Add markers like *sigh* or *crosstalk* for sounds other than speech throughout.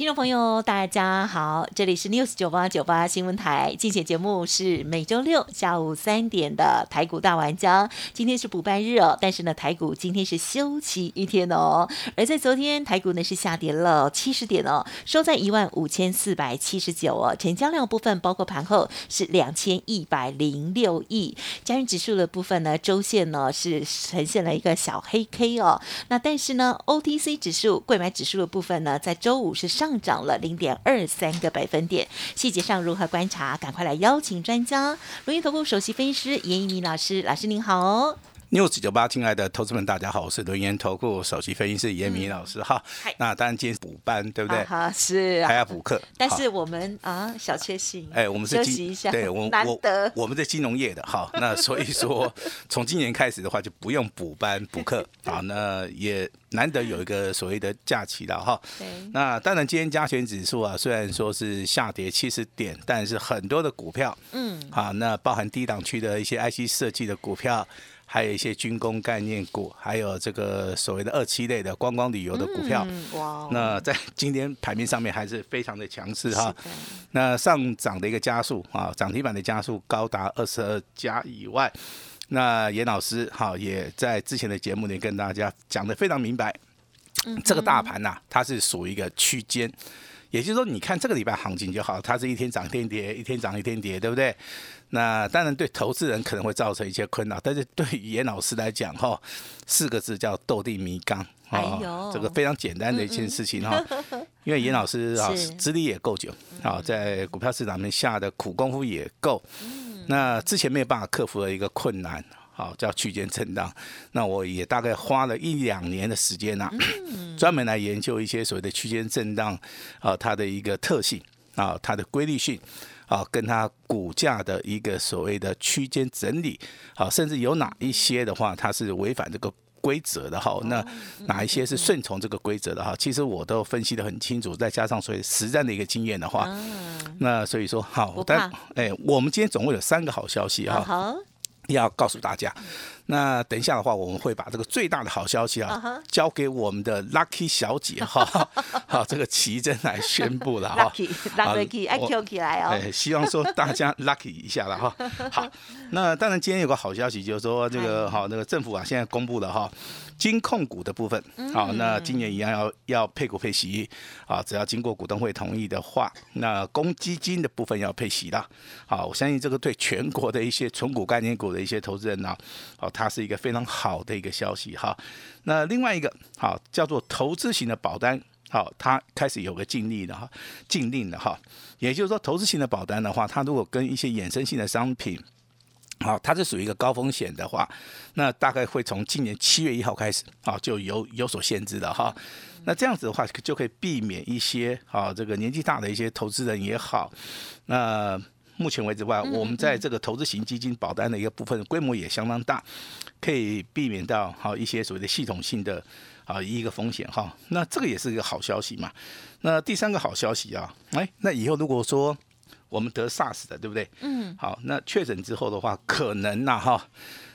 听众朋友，大家好，这里是 News 九八九八新闻台，竞选节目是每周六下午三点的台股大玩家。今天是补班日哦，但是呢，台股今天是休息一天哦。而在昨天，台股呢是下跌了七十点哦，收在一万五千四百七十九哦。成交量部分，包括盘后是两千一百零六亿。加元指数的部分呢，周线呢是呈现了一个小黑 K 哦。那但是呢，OTC 指数、贵买指数的部分呢，在周五是上。上涨了零点二三个百分点，细节上如何观察？赶快来邀请专家，龙岩投顾首席分析师严一鸣老师，老师您好。News 九八，亲爱的投资们，大家好，我是轮研投顾首席分析师严明老师哈。那当然今天补班，对不对？哈，是还要补课。但是我们啊，小确幸。哎，我们是休息一下，对，我难得我们是金融业的哈。那所以说，*laughs* 从今年开始的话，就不用补班补课啊。那也难得有一个所谓的假期了哈。对。那当然，今天加权指数啊，虽然说是下跌七十点，但是很多的股票，嗯，啊，那包含低档区的一些 IC 设计的股票。还有一些军工概念股，还有这个所谓的二期类的观光旅游的股票，哇！那在 *laughs* 今天盘面上面还是非常的强势哈。那上涨的一个加速啊，涨停板的加速高达二十二家以外，那严老师哈也在之前的节目里跟大家讲的非常明白，这个大盘呐，它是属于一个区间。也就是说，你看这个礼拜行情就好，它是一天涨一天跌，一天涨一天跌，对不对？那当然对投资人可能会造成一些困扰，但是对于严老师来讲，哈，四个字叫斗地迷缸，啊，这个非常简单的一件事情哈。因为严老师 *laughs* 啊，资历也够久，啊，在股票市场面下的苦功夫也够，那之前没有办法克服的一个困难。好，叫区间震荡。那我也大概花了一两年的时间呐，*clears throat* 专门来研究一些所谓的区间震荡啊，它的一个特性啊，它的规律性啊，跟它股价的一个所谓的区间整理啊，甚至有哪一些的话，它是违反这个规则的哈。那哪一些是顺从这个规则的哈？其实我都分析的很清楚，再加上所以实战的一个经验的话，那所以说好，但哎，我们今天总共有三个好消息哈。要告诉大家，那等一下的话，我们会把这个最大的好消息啊，交给我们的 Lucky 小姐哈，*laughs* 好，这个奇珍来宣布了哈，Lucky，Lucky，I Q 来哦，哎，希望说大家 Lucky 一下了哈，好，那当然今天有个好消息，就是说这个好，那个政府啊现在公布了哈。金控股的部分，好，那今年一样要要配股配息，啊，只要经过股东会同意的话，那公积金的部分要配息的，好，我相信这个对全国的一些纯股概念股的一些投资人呢，好，它是一个非常好的一个消息哈。那另外一个好叫做投资型的保单，好，它开始有个禁令的哈，禁令的哈，也就是说投资型的保单的话，它如果跟一些衍生性的商品。好，它是属于一个高风险的话，那大概会从今年七月一号开始啊，就有有所限制的哈。那这样子的话，就可以避免一些啊，这个年纪大的一些投资人也好。那目前为止话，我们在这个投资型基金保单的一个部分规模也相当大，可以避免到好一些所谓的系统性的啊一个风险哈。那这个也是一个好消息嘛。那第三个好消息啊，哎，那以后如果说。我们得 SARS 的，对不对？嗯。好，那确诊之后的话，可能呐哈，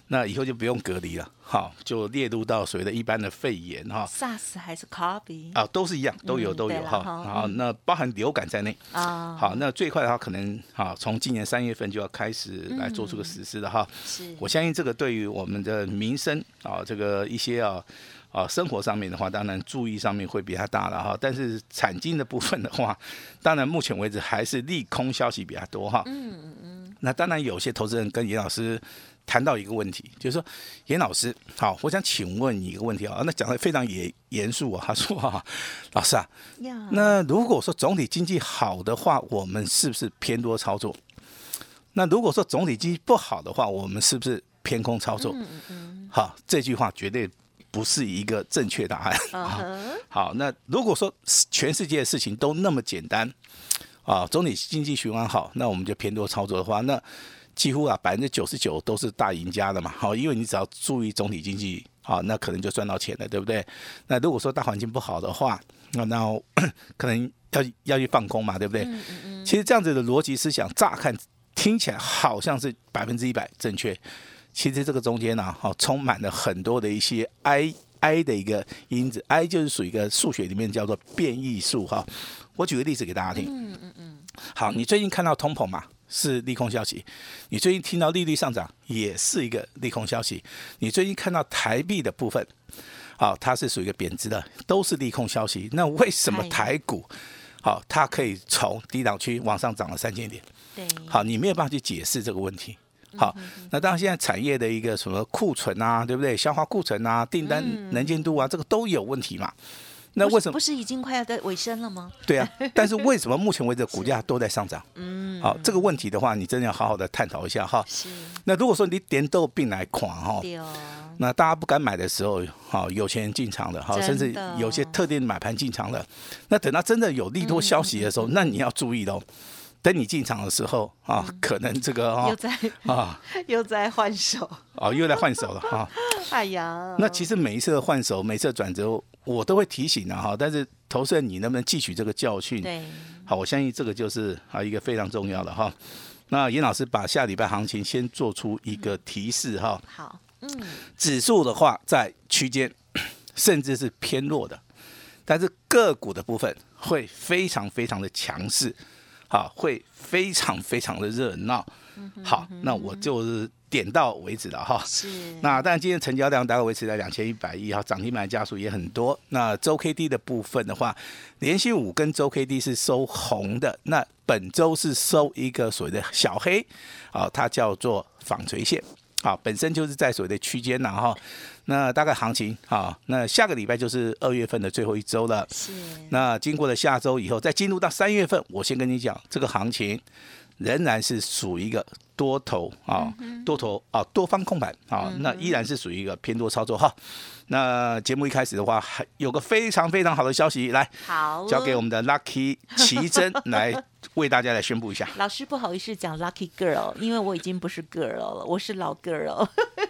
那以后就不用隔离了，好，就列入到所谓的一般的肺炎哈。SARS 还是 COVID 啊，都是一样，都有都有哈。好，那包含流感在内啊。好，那最快的话，可能啊，从今年三月份就要开始来做出个实施的哈。是。我相信这个对于我们的民生啊，这个一些啊。啊，生活上面的话，当然注意上面会比较大了哈。但是产金的部分的话，*laughs* 当然目前为止还是利空消息比较多哈。嗯嗯嗯。那当然有些投资人跟严老师谈到一个问题，就是说，严老师，好，我想请问你一个问题啊。那讲的非常严严肃啊。他说啊，老师啊，那如果说总体经济好的话，我们是不是偏多操作？那如果说总体经济不好的话，我们是不是偏空操作？嗯嗯。好，这句话绝对。不是一个正确答案。好，那如果说全世界的事情都那么简单啊，总体经济循环好，那我们就偏多操作的话，那几乎啊百分之九十九都是大赢家的嘛，好，因为你只要注意总体经济，好，那可能就赚到钱了，对不对？那如果说大环境不好的话，那那 *coughs* 可能要要去放空嘛，对不对？其实这样子的逻辑思想，乍看听起来好像是百分之一百正确，其实这个中间呢，好充满了很多的一些 I I 的一个因子，I 就是属于一个数学里面叫做变异数哈。我举个例子给大家听。嗯嗯嗯。好，你最近看到通膨嘛？是利空消息，你最近听到利率上涨也是一个利空消息。你最近看到台币的部分，好，它是属于一个贬值的，都是利空消息。那为什么台股，好，它可以从低档区往上涨了三千点？对，好，你没有办法去解释这个问题。好，那当然现在产业的一个什么库存啊，对不对？消化库存啊，订单能见度啊，这个都有问题嘛。那为什么不是已经快要在尾声了吗？对啊，*laughs* 但是为什么目前为止股价都在上涨？嗯，好，这个问题的话，你真的要好好的探讨一下哈。是。那如果说你点豆病来狂哈。那大家不敢买的时候，好，有钱人进场了，好，甚至有些特定买盘进场了。那等到真的有利多消息的时候，那你要注意喽。等你进场的时候啊，可能这个啊又在啊，*laughs* 又在换手啊，又在换手了哈。*laughs* 哎呀，那其实每一次的换手，每次的转折，我都会提醒的哈。但是投资人，你能不能汲取这个教训？对，好，我相信这个就是啊一个非常重要的哈。那严老师把下礼拜行情先做出一个提示哈。好，嗯，指数的话在区间，*clears throat* 甚至是偏弱的，但是个股的部分会非常非常的强势。好，会非常非常的热闹。好，那我就是点到为止了哈。是。那但，今天成交量大概维持在两千一百亿哈，涨停板家数也很多。那周 K D 的部分的话，连续五根周 K D 是收红的。那本周是收一个所谓的小黑，啊，它叫做纺锤线。好，本身就是在所谓的区间呐哈。那大概行情好，那下个礼拜就是二月份的最后一周了。是。那经过了下周以后，再进入到三月份，我先跟你讲，这个行情仍然是属于一个多头啊，多头啊，多方控盘啊，那依然是属于一个偏多操作哈。那节目一开始的话，还有个非常非常好的消息，来，好，交给我们的 Lucky 奇珍来。为大家来宣布一下，*laughs* 老师不好意思讲 lucky girl，因为我已经不是 girl 了，我是老 girl。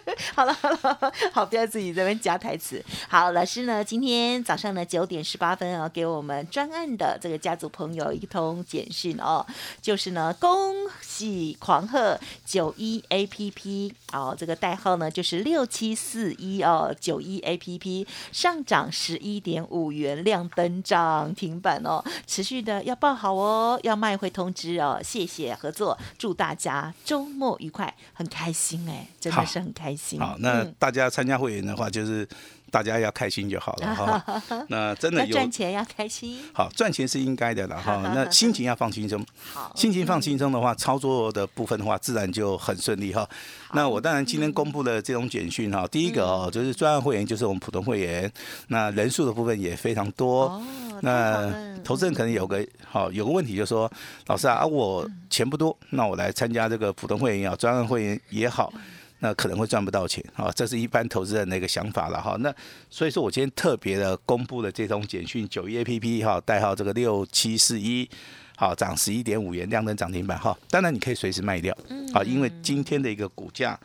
*laughs* 好了好了，好，不要自己这边加台词。好，老师呢，今天早上呢九点十八分啊，给我们专案的这个家族朋友一通简讯哦，就是呢恭喜狂贺九一 A P P 哦，这个代号呢就是六七四一哦，九一 A P P 上涨十一点五元，亮灯涨停板哦，持续的要报好哦，要卖。会通知哦，谢谢合作，祝大家周末愉快，很开心哎，真的是很开心。好，那大家参加会员的话，就是大家要开心就好了 *laughs* 哈。那真的有赚钱要开心，好赚钱是应该的了哈。*laughs* 那心情要放轻松，好，心情放轻松的话，操作的部分的话，自然就很顺利哈。那我当然今天公布的这种简讯哈，第一个哦，就是专案会员，就是我们普通会员，那人数的部分也非常多。那投资人可能有个好有个问题，就是说，老师啊，我钱不多，那我来参加这个普通会员也好，专案会员也好，那可能会赚不到钱啊，这是一般投资人的一个想法了哈。那所以说我今天特别的公布了这通简讯，九一 A P P 哈，代号这个六七四一，好涨十一点五元，亮灯涨停板哈。当然你可以随时卖掉，啊，因为今天的一个股价。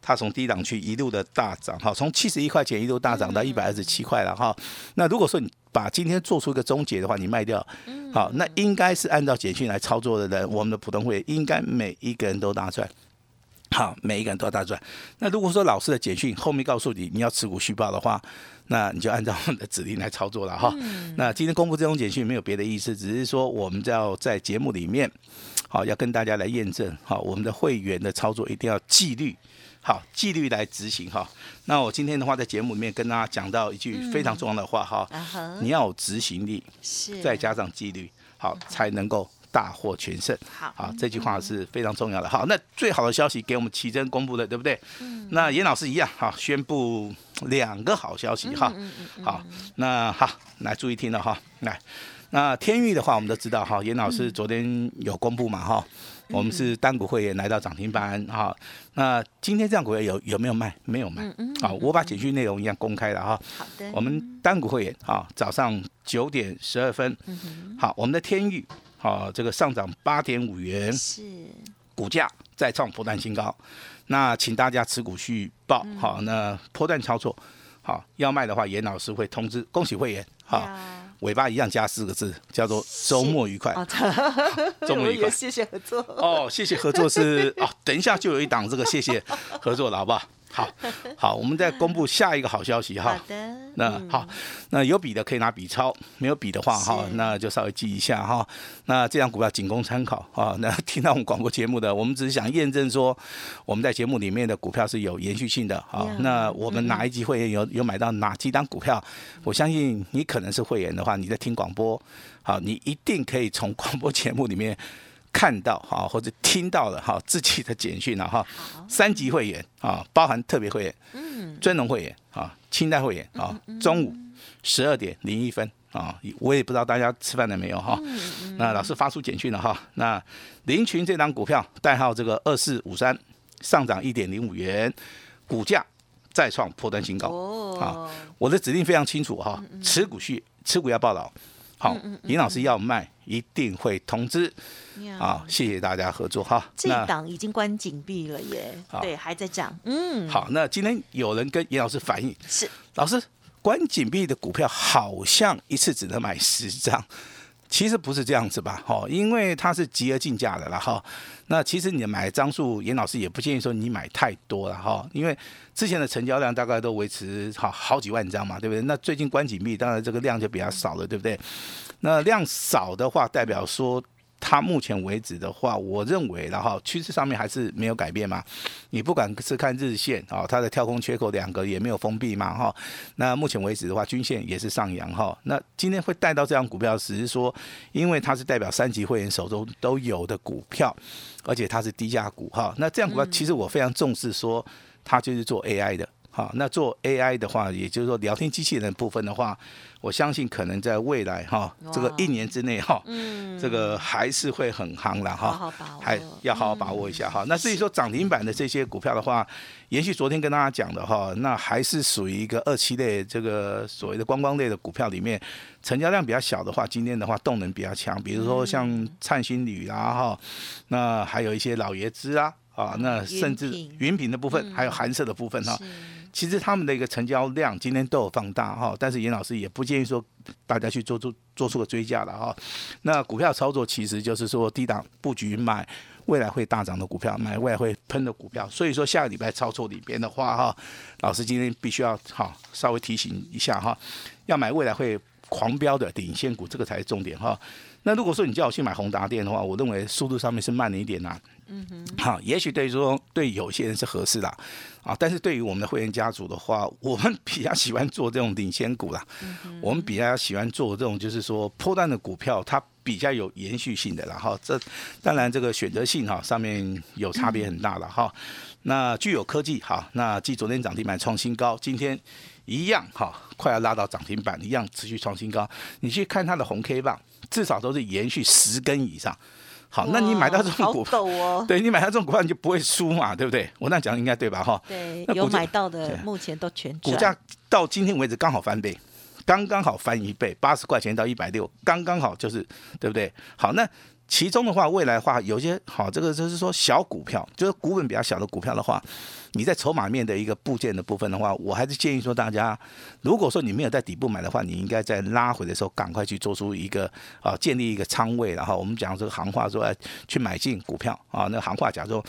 它从低档区一路的大涨，哈，从七十一块钱一路大涨到一百二十七块了，哈。那如果说你把今天做出一个终结的话，你卖掉，好，那应该是按照简讯来操作的人，我们的普通会员应该每一个人都大赚，好，每一个人都要大赚。那如果说老师的简讯后面告诉你你要持股续报的话，那你就按照我们的指令来操作了，哈。那今天公布这种简讯没有别的意思，只是说我们要在节目里面，好，要跟大家来验证，好，我们的会员的操作一定要纪律。好，纪律来执行哈。那我今天的话，在节目里面跟大家讲到一句非常重要的话哈，你要有执行力，是再加上纪律，好才能够大获全胜。好，这句话是非常重要的。好，那最好的消息给我们奇珍公布的，对不对？嗯。那严老师一样，好，宣布两个好消息哈。嗯嗯。好，那好，来注意听了哈。来，那天域的话，我们都知道哈，严老师昨天有公布嘛哈。我们是单股会员来到涨停板哈，那今天这样股票有有没有卖？没有卖。好，我把简讯内容一样公开了哈。好的。我们单股会员哈，早上九点十二分。好，我们的天域好，这个上涨八点五元。是。股价再创波段新高，那请大家持股续报，好，那波段操作，好，要卖的话，严老师会通知，恭喜会员，好，尾巴一样加四个字，叫做周末愉快，*laughs* 周末愉快，*laughs* 谢谢合作，哦，谢谢合作是哦，等一下就有一档这个谢谢合作了，好不好？好，*laughs* 好，我们再公布下一个好消息哈。好的，那好，那有笔的可以拿笔抄，没有笔的话哈，那就稍微记一下哈。那这张股票仅供参考啊。*laughs* 那听到我们广播节目的，我们只是想验证说我们在节目里面的股票是有延续性的啊。那我们哪一集会员有有买到哪几档股票？我相信你可能是会员的话，你在听广播，好，你一定可以从广播节目里面。看到哈或者听到了哈自己的简讯了哈，三级会员啊，包含特别会员、嗯，尊荣会员啊，清代会员啊，中午十二点零一分啊，我也不知道大家吃饭了没有哈，那老师发出简讯了哈，那林群这张股票代号这个二四五三上涨一点零五元，股价再创破断新高啊，我的指令非常清楚哈，持股续持股要报道。好，尹老师要卖，一定会通知。好，谢谢大家合作哈。这档已经关紧闭了耶，对，还在涨。嗯，好，那今天有人跟尹老师反映，是老师关紧闭的股票好像一次只能买十张。其实不是这样子吧，哈，因为它是集而竞价的了哈。那其实你买张数，严老师也不建议说你买太多了哈，因为之前的成交量大概都维持好好几万张嘛，对不对？那最近关紧闭，当然这个量就比较少了，对不对？那量少的话，代表说。它目前为止的话，我认为然后趋势上面还是没有改变嘛。你不管是看日线啊，它的跳空缺口两个也没有封闭嘛哈。那目前为止的话，均线也是上扬哈。那今天会带到这样股票，只是说因为它是代表三级会员手中都有的股票，而且它是低价股哈。那这样股票其实我非常重视，说它就是做 AI 的。好，那做 AI 的话，也就是说聊天机器人部分的话，我相信可能在未来哈，这个一年之内哈，这个还是会很夯了哈，还要好好把握一下哈。那至于说涨停板的这些股票的话，延续昨天跟大家讲的哈，那还是属于一个二期类这个所谓的观光类的股票里面，成交量比较小的话，今天的话动能比较强，比如说像灿星铝啊哈，那还有一些老爷子啊啊，那甚至云品。的部分，还有寒色的部分哈。其实他们的一个成交量今天都有放大哈，但是严老师也不建议说大家去做出做出个追加了哈。那股票操作其实就是说低档布局买未来会大涨的股票，买未来会喷的股票。所以说下个礼拜操作里边的话哈，老师今天必须要好稍微提醒一下哈，要买未来会狂飙的领先股，这个才是重点哈。那如果说你叫我去买宏达电的话，我认为速度上面是慢了一点呐。嗯哼，好，也许对于说对有些人是合适的，啊，但是对于我们的会员家族的话，我们比较喜欢做这种领先股啦。嗯我们比较喜欢做这种就是说破断的股票，它比较有延续性的，然后这当然这个选择性哈上面有差别很大了哈。那具有科技哈，那继昨天涨停板创新高，今天一样哈，快要拉到涨停板，一样持续创新高。你去看它的红 K 棒。至少都是延续十根以上，好，那你买到这种股票，*laughs* 对你买到这种股票你就不会输嘛，对不对？我那讲应该对吧？哈，对，有买到的目前都全股价到今天为止刚好翻倍，刚刚好翻一倍，八十块钱到一百六，刚刚好就是对不对？好，那。其中的话，未来的话，有些好，这个就是说小股票，就是股本比较小的股票的话，你在筹码面的一个部件的部分的话，我还是建议说大家，如果说你没有在底部买的话，你应该在拉回的时候赶快去做出一个啊，建立一个仓位，然后我们讲这个行话说，去买进股票啊，那行话假如说。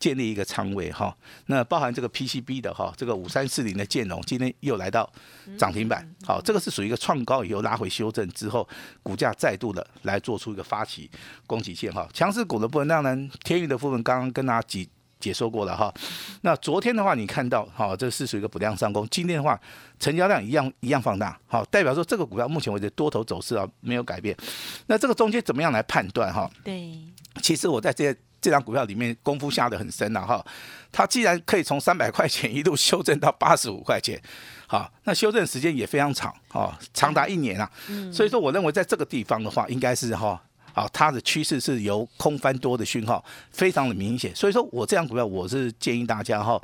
建立一个仓位哈，那包含这个 PCB 的哈，这个五三四零的建龙今天又来到涨停板，好，这个是属于一个创高以后拉回修正之后，股价再度的来做出一个发起攻击线哈。强势股的部分，当然天宇的部分刚刚跟大家解解说过了哈。那昨天的话，你看到哈，这是属于一个补量上攻，今天的话成交量一样一样放大，好，代表说这个股票目前为止多头走势啊没有改变。那这个中间怎么样来判断哈？对，其实我在这些。这张股票里面功夫下的很深了哈，它既然可以从三百块钱一路修正到八十五块钱，好，那修正时间也非常长啊，长达一年啊，所以说我认为在这个地方的话，应该是哈，好，它的趋势是由空翻多的讯号非常的明显，所以说我这张股票我是建议大家哈，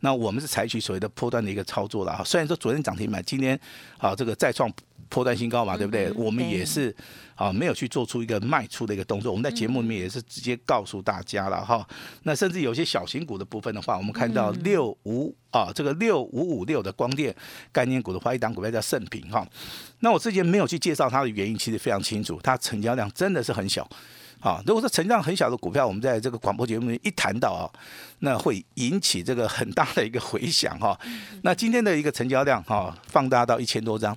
那我们是采取所谓的波段的一个操作了哈，虽然说昨天涨停板，今天啊这个再创破断新高嘛，对不对？嗯我们也是啊，没有去做出一个卖出的一个动作。我们在节目里面也是直接告诉大家了哈。那甚至有些小型股的部分的话，我们看到嗯六五啊，这个六五五六的光电概念股的话，一档股票叫盛平哈。那我之前没有去介绍它的原因，其实非常清楚，它成交量真的是很小。啊，如果说成交量很小的股票，我们在这个广播节目里一谈到啊，那会引起这个很大的一个回响哈。那今天的一个成交量哈，放大到一千多张，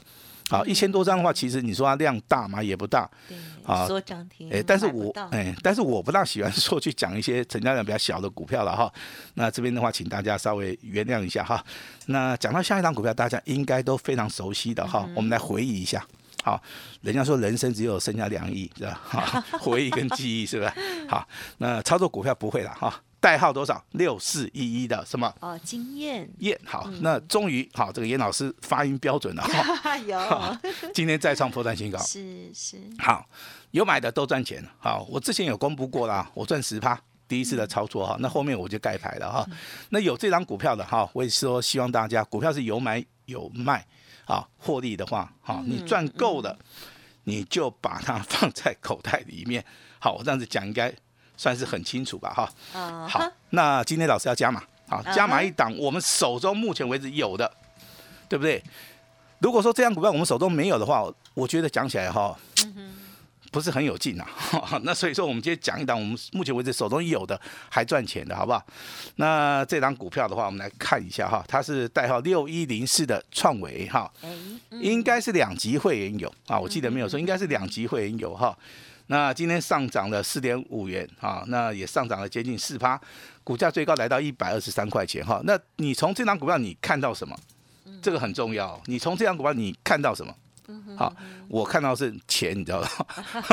好，一千多张的话，其实你说它量大吗？也不大，对，好说涨停，哎，但是我哎，但是我不大喜欢说去讲一些成交量比较小的股票了哈。*laughs* 那这边的话，请大家稍微原谅一下哈。那讲到下一张股票，大家应该都非常熟悉的哈，我们来回忆一下。好，人家说人生只有剩下两亿，是吧？哈，*laughs* 回忆跟记忆是吧？好，那操作股票不会了哈。代号多少？六四一一的什么？哦，经验燕。好，那终于好，这个严老师发音标准了 *laughs* 哈。有今天再创破绽新高。*laughs* 是是，好，有买的都赚钱。好，我之前有公布过啦，我赚十趴，第一次的操作哈。那后面我就盖牌了哈。那有这张股票的哈，我也说希望大家股票是有买有卖，啊，获利的话，好，你赚够了，你就把它放在口袋里面。好，我这样子讲应该算是很清楚吧哈。啊好，那今天老师要加码，好，加码一档，我们手中目前为止有的，对不对？如果说这样股票我们手中没有的话，我觉得讲起来哈，不是很有劲啊。*laughs* 那所以说，我们今天讲一档我们目前为止手中有的还赚钱的，好不好？那这档股票的话，我们来看一下哈，它是代号六一零四的创维哈，应该是两级会员有啊，我记得没有说，应该是两级会员有哈。那今天上涨了四点五元啊，那也上涨了接近四趴，股价最高来到一百二十三块钱哈。那你从这张股票你看到什么？这个很重要。你从这张股票你看到什么？好，我看到是钱，你知道吧？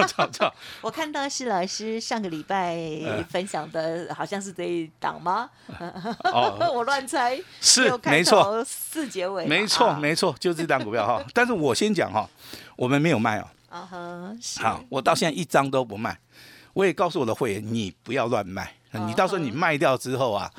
知道知道。我看到是老师上个礼拜呃分享的，好像是这一档吗？哦，*laughs* 我乱猜，是没错，头四结尾嘛，没错，啊没错，就是这张股票哈。但是我先讲哈，我们没有卖哦。啊哈，好，我到现在一张都不卖。我也告诉我的会员，你不要乱卖。你到时候你卖掉之后啊，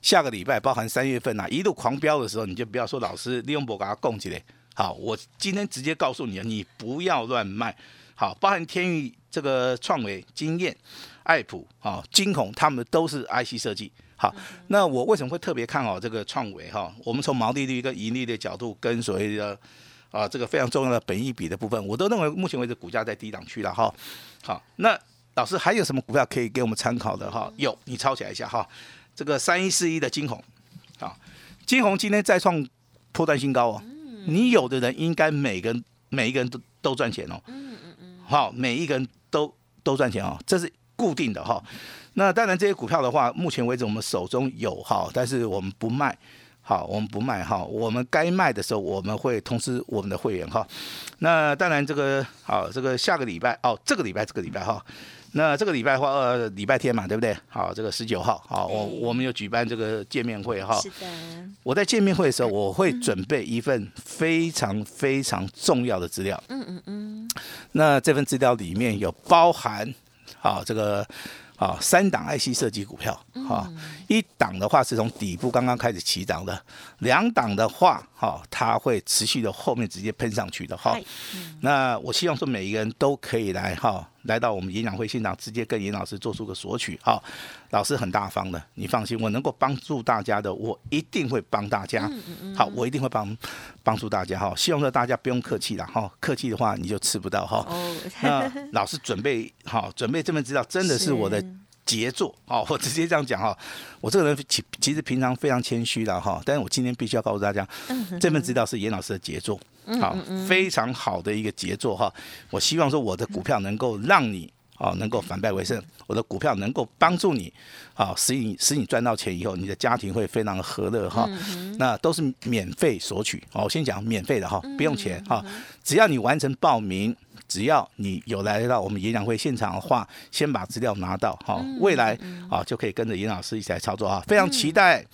下个礼拜包含三月份啊，一路狂飙的时候，你就不要说老师利用博给他供起来。好，我今天直接告诉你啊，你不要乱卖。好，包含天宇这个创维、经验、爱普、啊、金孔，他们都是 IC 设计。好，那我为什么会特别看好这个创维哈？我们从毛利率跟盈利的角度，跟所谓的啊这个非常重要的本益比的部分，我都认为目前为止股价在低档区了哈。好，那老师还有什么股票可以给我们参考的哈？有，你抄起来一下哈。这个三一四一的金红，啊，金红今天再创破断新高哦。你有的人应该每个人每一个人都都赚钱哦。嗯嗯嗯。好，每一个人都都赚钱哦，这是固定的哈。那当然这些股票的话，目前为止我们手中有哈，但是我们不卖。好，我们不卖哈，我们该卖的时候我们会通知我们的会员哈。那当然这个好，这个下个礼拜哦，这个礼拜这个礼拜哈，那这个礼拜的话呃礼拜天嘛，对不对？好，这个十九号好，我我们有举办这个见面会哈。是的，我在见面会的时候，我会准备一份非常非常重要的资料。嗯嗯嗯，那这份资料里面有包含好这个啊三档 IC 设计股票啊，一档的话是从底部刚刚开始起涨的，两档的话哈、它会持续的后面直接喷上去的哈。嗨那我希望说每一个人都可以来哈，来到我们演讲会现场，直接跟严老师做出个索取哈。老师很大方的，你放心，我能够帮助大家的，我一定会帮大家。好，我一定会帮帮助大家哈。希望说大家不用客气了哈，客气的话你就吃不到哈。哦，那老师准备好，准备这份资料真的是我的杰作哦，*laughs* 我直接这样讲哈。我这个人其其实平常非常谦虚的哈，但是我今天必须要告诉大家，这份资料是严老师的杰作，好，非常好的一个杰作哈。我希望说我的股票能够让你。啊，能够反败为胜，我的股票能够帮助你，啊，使你使你赚到钱以后，你的家庭会非常的和乐哈。那都是免费索取，哦，我先讲免费的哈，不用钱哈，只要你完成报名，只要你有来到我们演讲会现场的话，先把资料拿到哈，未来啊就可以跟着严老师一起来操作啊，非常期待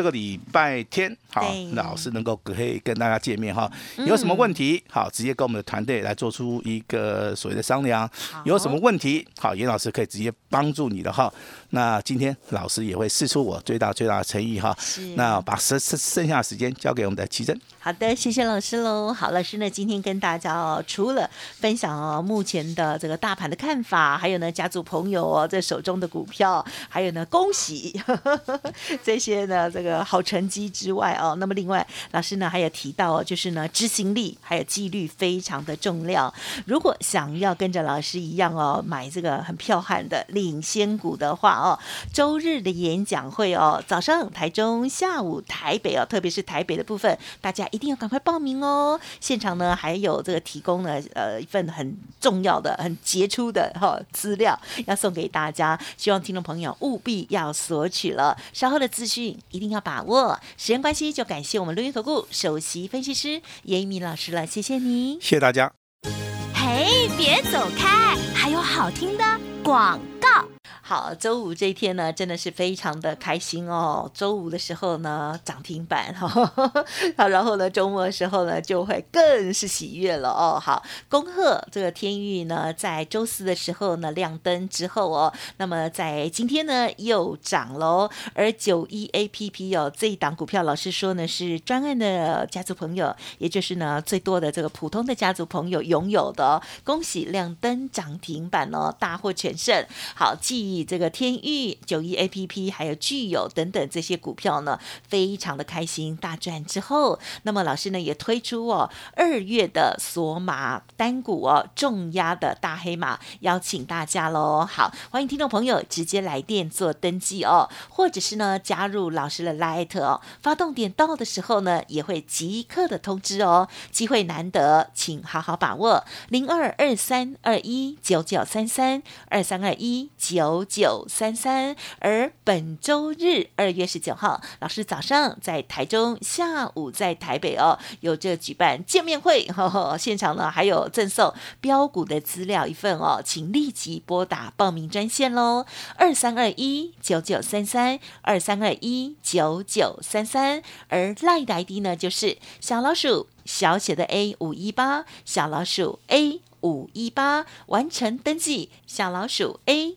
这个礼拜天，好对，老师能够可以跟大家见面哈。有什么问题，好，直接跟我们的团队来做出一个所谓的商量。有什么问题，好，严老师可以直接帮助你的哈。那今天老师也会试出我最大最大的诚意哈。是那把剩剩剩下的时间交给我们的奇珍。好的，谢谢老师喽。好，老师呢今天跟大家哦，除了分享哦目前的这个大盘的看法，还有呢家族朋友哦这手中的股票，还有呢恭喜 *laughs* 这些呢这个好成绩之外哦，那么另外老师呢还有提到哦，就是呢执行力还有纪律非常的重要。如果想要跟着老师一样哦买这个很彪悍的领先股的话哦，周日的演讲会哦，早上台中，下午台北哦，特别是台北的部分，大家一定要赶快报名哦。现场呢还有这个提供呢呃一份很重要的、很杰出的哈、资料要送给大家，希望听众朋友务必要索取了。稍后的资讯一定要把握。时间关系，就感谢我们录音投顾首席分析师严一鸣老师了，谢谢你。谢谢大家。嘿，别走开，还有好听的广告。好，周五这一天呢，真的是非常的开心哦。周五的时候呢，涨停板哈，好，然后呢，周末的时候呢，就会更是喜悦了哦。好，恭贺这个天域呢，在周四的时候呢亮灯之后哦，那么在今天呢又涨喽。而九一 A P P 哦，这一档股票，老师说呢是专案的家族朋友，也就是呢最多的这个普通的家族朋友拥有的、哦，恭喜亮灯涨停板哦，大获全胜。好，记忆这个天域、九一 A P P 还有具有等等这些股票呢，非常的开心大赚之后，那么老师呢也推出哦二月的索马单股哦重压的大黑马，邀请大家喽。好，欢迎听众朋友直接来电做登记哦，或者是呢加入老师的 Light 哦，发动点到的时候呢，也会即刻的通知哦，机会难得，请好好把握。零二二三二一九九三三二三二一九九三三。而本周日二月十九号，老师早上在台中，下午在台北哦，有这举办见面会，呵呵现场呢还有赠送标股的资料一份哦，请立即拨打报名专线喽，二三二一九九三三二三二一九九三三，而赖的 ID 呢就是小老鼠小写的 A 五一八，小老鼠 A 五一八，完成登记，小老鼠 A